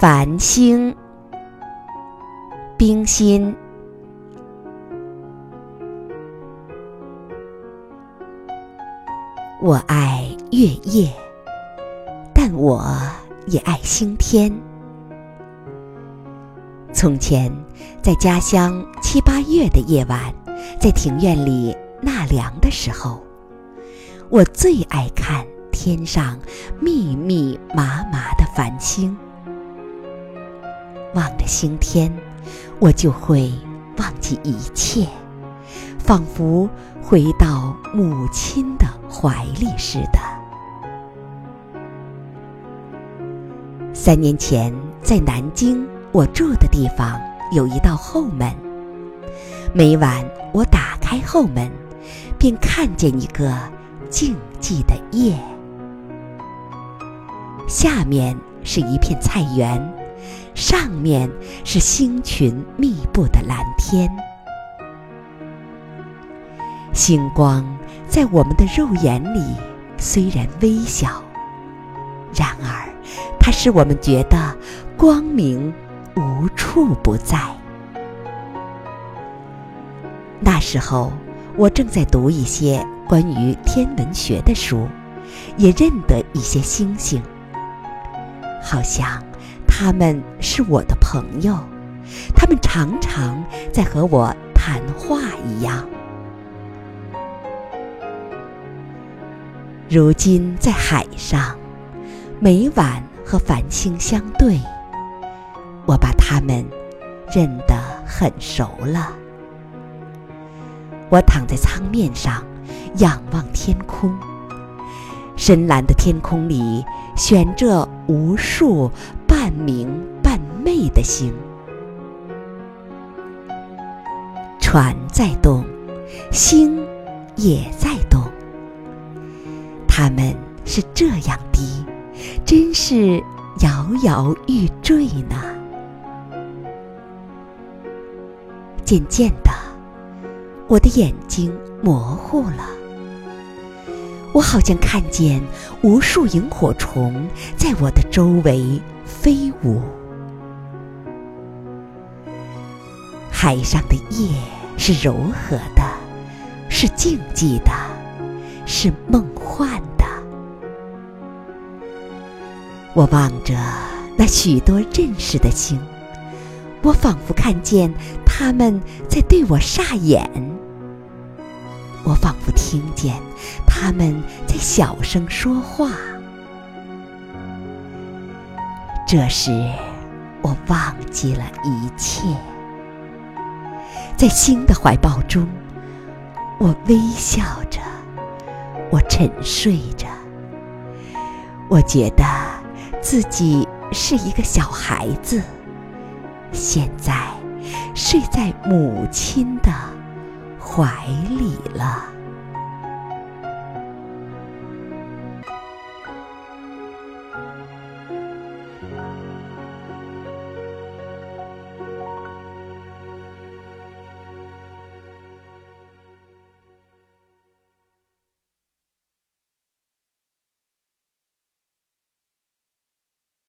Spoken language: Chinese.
繁星，冰心。我爱月夜，但我也爱星天。从前，在家乡七八月的夜晚，在庭院里纳凉的时候，我最爱看天上密密麻麻的繁星。望着星天，我就会忘记一切，仿佛回到母亲的怀里似的。三年前，在南京，我住的地方有一道后门。每晚我打开后门，便看见一个静寂的夜，下面是一片菜园。上面是星群密布的蓝天，星光在我们的肉眼里虽然微小，然而它使我们觉得光明无处不在。那时候，我正在读一些关于天文学的书，也认得一些星星，好像。他们是我的朋友，他们常常在和我谈话一样。如今在海上，每晚和繁星相对，我把他们认得很熟了。我躺在舱面上，仰望天空，深蓝的天空里悬着无数。半明半昧的星，船在动，星也在动。他们是这样低，真是摇摇欲坠呢。渐渐的，我的眼睛模糊了，我好像看见无数萤火虫在我的周围。飞舞，海上的夜是柔和的，是静寂的，是梦幻的。我望着那许多认识的星，我仿佛看见他们在对我煞眼，我仿佛听见他们在小声说话。这时，我忘记了一切，在星的怀抱中，我微笑着，我沉睡着，我觉得自己是一个小孩子，现在睡在母亲的怀里了。Bye.